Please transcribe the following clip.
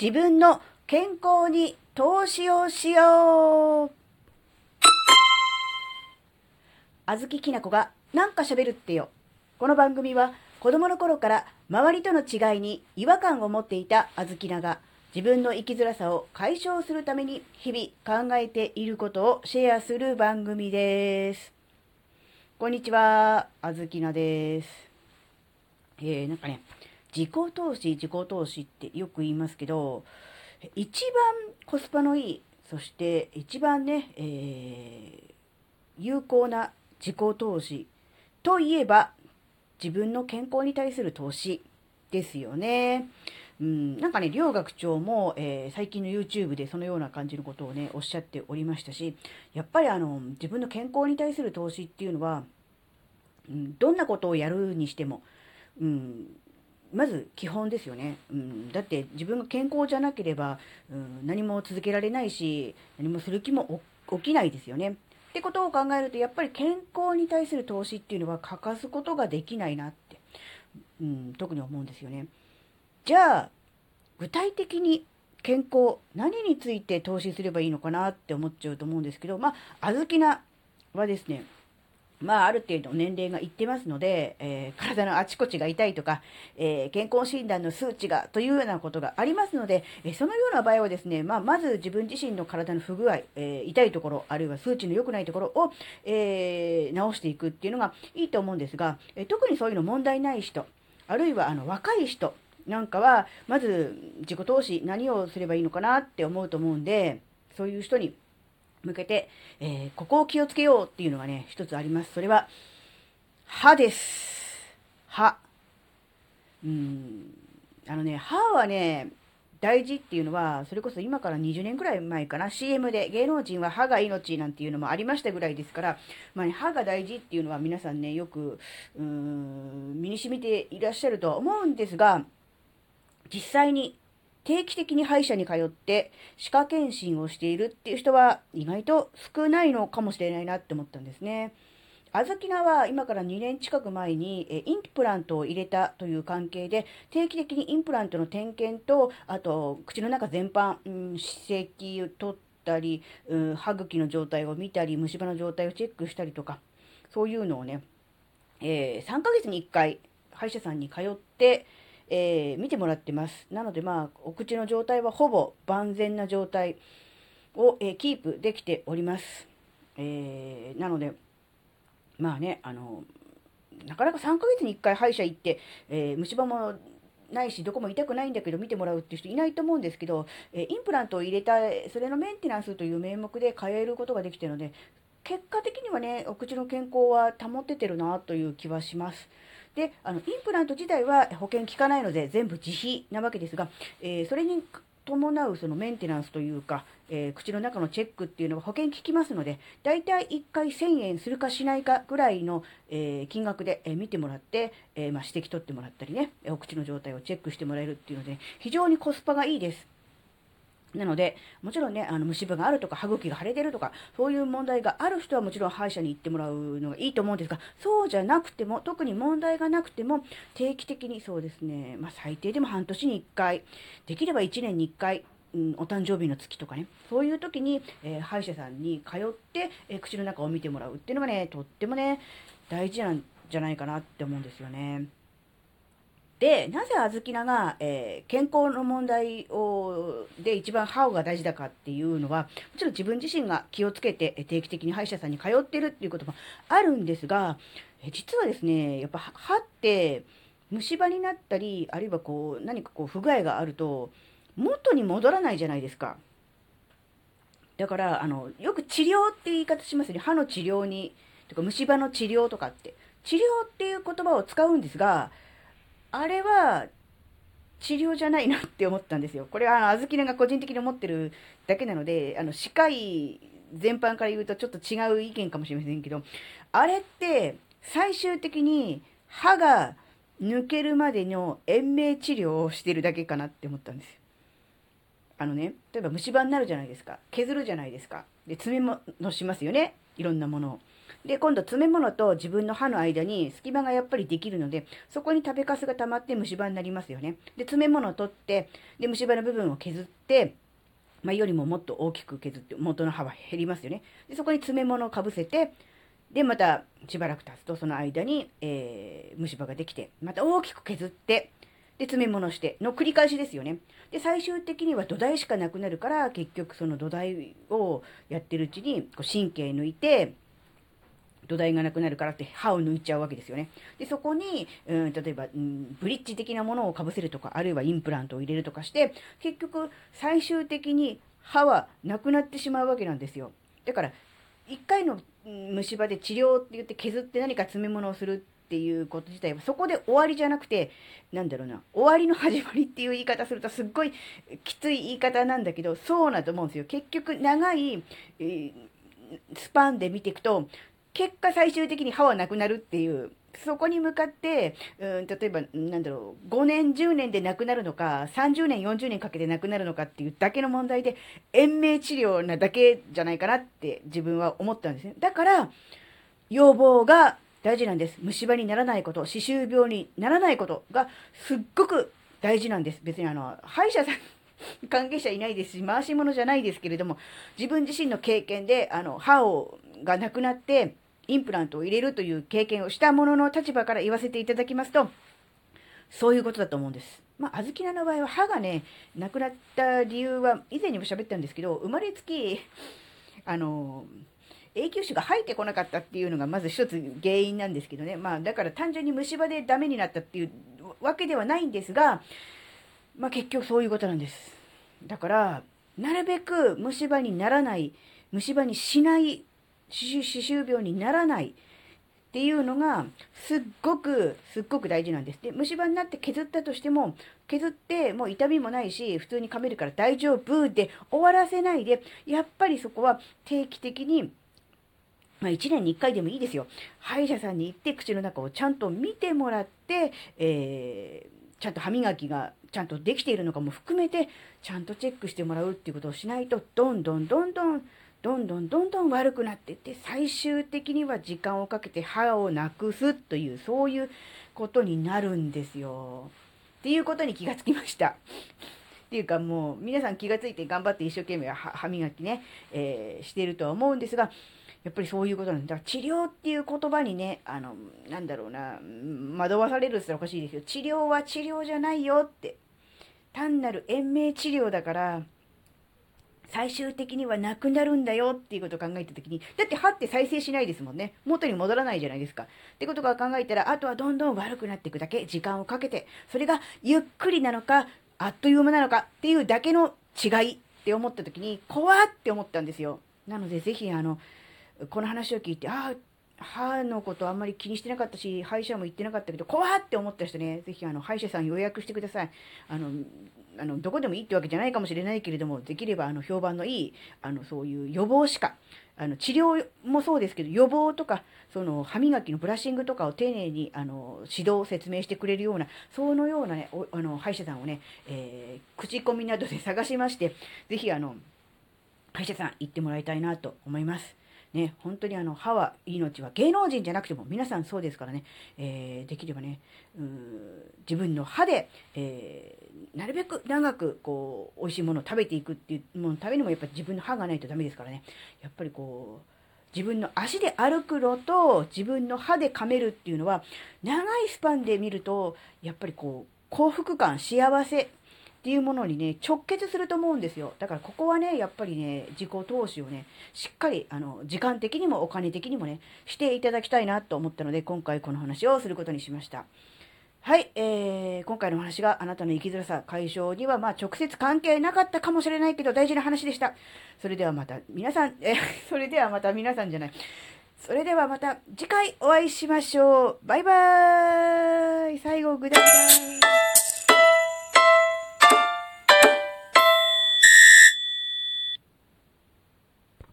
自分の健康に投資をしようあずききなこがなんか喋るってよ。この番組は子供の頃から周りとの違いに違和感を持っていたあずきなが自分の生きづらさを解消するために日々考えていることをシェアする番組です。こんにちは、あずきなです。えー、なんかね、自己投資、自己投資ってよく言いますけど、一番コスパのいい、そして一番ね、えー、有効な自己投資といえば自分の健康に対する投資ですよね。うん、なんかね、両学長も、えー、最近の YouTube でそのような感じのことをね、おっしゃっておりましたし、やっぱりあの、自分の健康に対する投資っていうのは、うん、どんなことをやるにしても、うん、まず基本ですよね、うん、だって自分が健康じゃなければ、うん、何も続けられないし何もする気も起きないですよね。ってことを考えるとやっぱり健康に対する投資っていうのは欠かすことができないなって、うん、特に思うんですよね。じゃあ具体的に健康何について投資すればいいのかなって思っちゃうと思うんですけどまあ小豆菜はですねまあ、ある程度年齢がいってますので、えー、体のあちこちが痛いとか、えー、健康診断の数値がというようなことがありますので、えー、そのような場合はですね、まあ、まず自分自身の体の不具合、え痛いところ、あるいは数値の良くないところを、え直していくっていうのがいいと思うんですが、え特にそういうの問題ない人、あるいはあの若い人なんかは、まず自己投資何をすればいいのかなって思うと思うんで、そういう人に向けて、えー、ここを気をつけようっていうのがね、一つあります。それは、歯です。歯。うん。あのね、歯はね、大事っていうのは、それこそ今から20年くらい前かな、CM で芸能人は歯が命なんていうのもありましたぐらいですから、まあね、歯が大事っていうのは皆さんね、よく、うーん、身に染みていらっしゃるとは思うんですが、実際に定期的に歯医者に通って歯科検診をしているっていう人は意外と少ないのかもしれないなって思ったんですね。あずきなは今から2年近く前にインプラントを入れたという関係で定期的にインプラントの点検とあと口の中全般、うん、歯石を取ったり、うん、歯茎の状態を見たり虫歯の状態をチェックしたりとかそういうのをね、えー、3ヶ月に1回歯医者さんに通ってえー、見てもらってます。なので、まあ、お口の状態はほぼ万全な状態を、えー、キープできております。えー、なので、まあね、あの、なかなか3ヶ月に1回歯医者行って、え虫歯もないし、どこも痛くないんだけど見てもらうっていう人いないと思うんですけど、えインプラントを入れた、それのメンテナンスという名目で通えることができてるので、結果的にはね、お口の健康は保ててるなという気はします。であのインプラント自体は保険効かないので全部自費なわけですが、えー、それに伴うそのメンテナンスというか、えー、口の中のチェックっていうのは保険効きますので、だいたい1回1000円するかしないかぐらいの、えー、金額で、え見てもらって、えまあ、指摘取ってもらったりね、お口の状態をチェックしてもらえるっていうので、非常にコスパがいいです。なので、もちろんね、あの虫歯があるとか、歯茎が腫れてるとか、そういう問題がある人はもちろん歯医者に行ってもらうのがいいと思うんですが、そうじゃなくても、特に問題がなくても、定期的にそうですね、まあ、最低でも半年に1回、できれば1年に1回、うん、お誕生日の月とかね、そういう時に、えー、歯医者さんに通って、えー、口の中を見てもらうっていうのがね、とってもね、大事なんじゃないかなって思うんですよね。で、なぜ小豆菜が、えー、健康の問題をで一番歯が大事だかっていうのは、もちろん自分自身が気をつけて定期的に歯医者さんに通ってるっていうこともあるんですが、え実はですね、やっぱ歯って虫歯になったり、あるいはこう何かこう不具合があると、元に戻らないじゃないですか。だから、あの、よく治療って言い方しますね。歯の治療に、とか虫歯の治療とかって。治療っていう言葉を使うんですが、あれは治療じゃないなって思ったんですよ。これはあの、小豆が個人的に思ってるだけなので、あの、歯科医全般から言うとちょっと違う意見かもしれませんけど、あれって最終的に歯が抜けるまでの延命治療をしてるだけかなって思ったんですよ。あのね、例えば虫歯になるじゃないですか。削るじゃないですか。で、爪ものしますよね。いろんなものを。で、今度詰め物と自分の歯の間に隙間がやっぱりできるので、そこに食べかすが溜まって虫歯になりますよね。で、詰め物を取って、で、虫歯の部分を削って、まあ、よりももっと大きく削って元の歯は減りますよね。で、そこに詰め物をかぶせて、で、またしばらく経つとその間に、えー、虫歯ができて、また大きく削って、で、詰め物しての繰り返しですよね。で、最終的には土台しかなくなるから、結局その土台をやってるうちに、こう神経抜いて、土台がなくなるからって歯を抜いちゃうわけですよね。で、そこに、うん、例えば、うん、ブリッジ的なものをかぶせるとか、あるいはインプラントを入れるとかして、結局、最終的に歯はなくなってしまうわけなんですよ。だから、一回の虫歯で治療って言って削って何か詰め物をするっていうこと自体はそこで終わりじゃなくて、なんだろうな、終わりの始まりっていう言い方するとすっごいきつい言い方なんだけど、そうなと思うんですよ。結局長い、スパンで見ていくと、結果最終的に歯はなくなるっていう、そこに向かって、うん、例えば、なんだろう、5年、10年で亡くなるのか、30年、40年かけて亡くなるのかっていうだけの問題で、延命治療なだけじゃないかなって自分は思ったんですね。だから、要望が大事なんです。虫歯にならないこと、歯周病にならないことがすっごく大事なんです。別にあの、歯医者さん関係者いないですし、回し物じゃないですけれども、自分自身の経験で、あの、歯を、がなくなって、インプラントを入れるという経験をしたものの立場から言わせていただきますと、そういうことだと思うんです。まあ、あずきなの場合は歯がね、なくなった理由は、以前にも喋ったんですけど、生まれつき、あの、永久歯が生えてこなかったっていうのがまず一つ原因なんですけどね。まあ、だから単純に虫歯でダメになったっていうわけではないんですが、まあ結局そういうことなんです。だから、なるべく虫歯にならない、虫歯にしない歯周病にならないっていうのが、すっごく、すっごく大事なんです。で、虫歯になって削ったとしても、削ってもう痛みもないし、普通に噛めるから大丈夫で終わらせないで、やっぱりそこは定期的に、まあ1年に1回でもいいですよ。歯医者さんに行って口の中をちゃんと見てもらって、えー、ちゃんと歯磨きがちゃんとできているのかも含めて、ちゃんとチェックしてもらうっていうことをしないと、どんどんどんどんどんどんどんどん悪くなっていって最終的には時間をかけて歯をなくすというそういうことになるんですよ。っていうことに気がつきました。っていうかもう皆さん気がついて頑張って一生懸命歯磨きね、えー、してるとは思うんですが、やっぱりそういうことなんだ。から治療っていう言葉にね、あの、なんだろうな、惑わされるって言ったらおかしいですよ。治療は治療じゃないよって。単なる延命治療だから、最終的にはなくなるんだよっていうことを考えたときに、だって歯って再生しないですもんね。元に戻らないじゃないですか。ってことが考えたら、あとはどんどん悪くなっていくだけ、時間をかけて、それがゆっくりなのか、あっという間なのかっていうだけの違いって思ったときに、怖って思ったんですよ。なので、ぜひ、あの、この話を聞いて、ああ、歯のことあんまり気にしてなかったし、歯医者も行ってなかったけど、怖って思った人ね、ぜひあの歯医者さん予約してください。あの、あのどこでもいいってわけじゃないかもしれないけれども、できればあの評判のいい、あのそういう予防歯科、あの治療もそうですけど、予防とか、その歯磨きのブラッシングとかを丁寧にあの指導、説明してくれるような、そのような、ね、あの歯医者さんをね、えー、口コミなどで探しまして、ぜひあの、歯医者さん行ってもらいたいなと思います。ね、本当にあの歯は命は芸能人じゃなくても皆さんそうですからね、えー、できればねう自分の歯で、えー、なるべく長くこう美味しいものを食べていくっていうもののためにもやっぱり自分の歯がないとダメですからね。やっぱりこう自分の足で歩くのと自分の歯で噛めるっていうのは長いスパンで見るとやっぱりこう幸福感幸せっていうものにね、直結すると思うんですよ。だからここはね、やっぱりね、自己投資をね、しっかり、あの、時間的にもお金的にもね、していただきたいなと思ったので、今回この話をすることにしました。はい、えー、今回の話があなたの生きづらさ解消には、まあ、直接関係なかったかもしれないけど、大事な話でした。それではまた皆さん、え それではまた皆さんじゃない。それではまた次回お会いしましょう。バイバーイ最後、ぐだぐだ